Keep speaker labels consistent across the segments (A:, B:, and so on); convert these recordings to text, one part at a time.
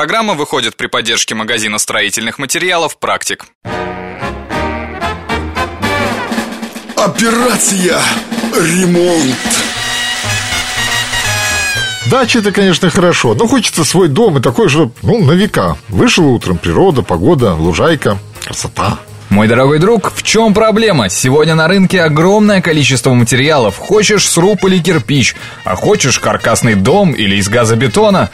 A: Программа выходит при поддержке магазина строительных материалов «Практик».
B: Операция «Ремонт».
C: Дача это, конечно, хорошо, но хочется свой дом и такой же, ну, на века. Вышел утром, природа, погода, лужайка, красота.
D: Мой дорогой друг, в чем проблема? Сегодня на рынке огромное количество материалов. Хочешь сруб или кирпич, а хочешь каркасный дом или из газобетона.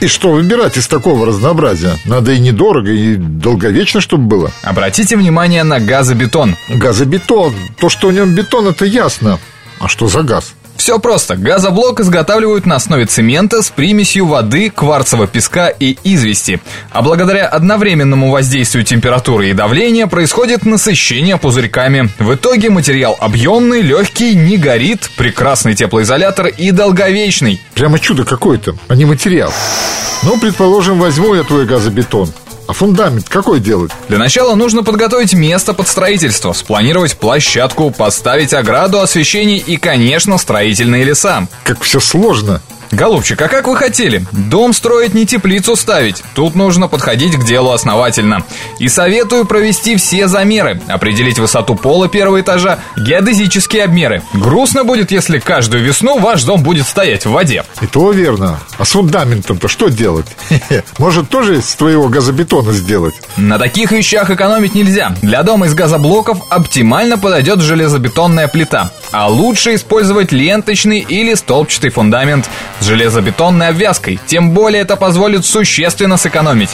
C: И что выбирать из такого разнообразия? Надо и недорого, и долговечно, чтобы было.
D: Обратите внимание на газобетон.
C: Газобетон. То, что в нем бетон, это ясно. А что за газ?
D: Все просто. Газоблок изготавливают на основе цемента с примесью воды, кварцевого песка и извести. А благодаря одновременному воздействию температуры и давления происходит насыщение пузырьками. В итоге материал объемный, легкий, не горит, прекрасный теплоизолятор и долговечный.
C: Прямо чудо какое-то, а не материал. Ну, предположим, возьму я твой газобетон. А фундамент какой делать?
D: Для начала нужно подготовить место под строительство, спланировать площадку, поставить ограду, освещение и, конечно, строительные леса.
C: Как все сложно.
D: Голубчик, а как вы хотели? Дом строить не теплицу ставить. Тут нужно подходить к делу основательно. И советую провести все замеры, определить высоту пола первого этажа, геодезические обмеры. Грустно будет, если каждую весну ваш дом будет стоять в воде.
C: И то верно. А с фундаментом-то что делать? Может, тоже из твоего газобетона сделать?
D: На таких вещах экономить нельзя. Для дома из газоблоков оптимально подойдет железобетонная плита. А лучше использовать ленточный или столбчатый фундамент с железобетонной обвязкой. Тем более это позволит существенно сэкономить.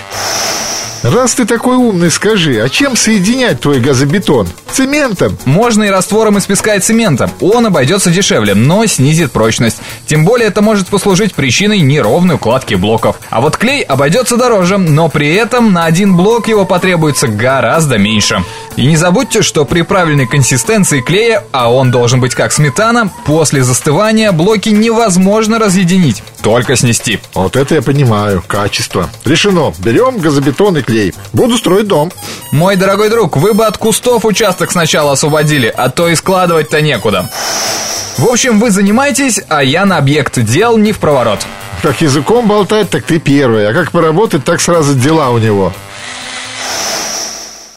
C: Раз ты такой умный, скажи, а чем соединять твой газобетон? Цементом?
D: Можно и раствором из песка и цемента. Он обойдется дешевле, но снизит прочность. Тем более это может послужить причиной неровной укладки блоков. А вот клей обойдется дороже, но при этом на один блок его потребуется гораздо меньше. И не забудьте, что при правильной консистенции клея, а он должен быть как сметана, после застывания блоки невозможно разъединить, только снести.
C: Вот это я понимаю, качество. Решено, берем газобетон и клей клей. Буду строить дом.
D: Мой дорогой друг, вы бы от кустов участок сначала освободили, а то и складывать-то некуда. В общем, вы занимаетесь, а я на объект дел не в проворот.
C: Как языком болтать, так ты первый. А как поработать, так сразу дела у него.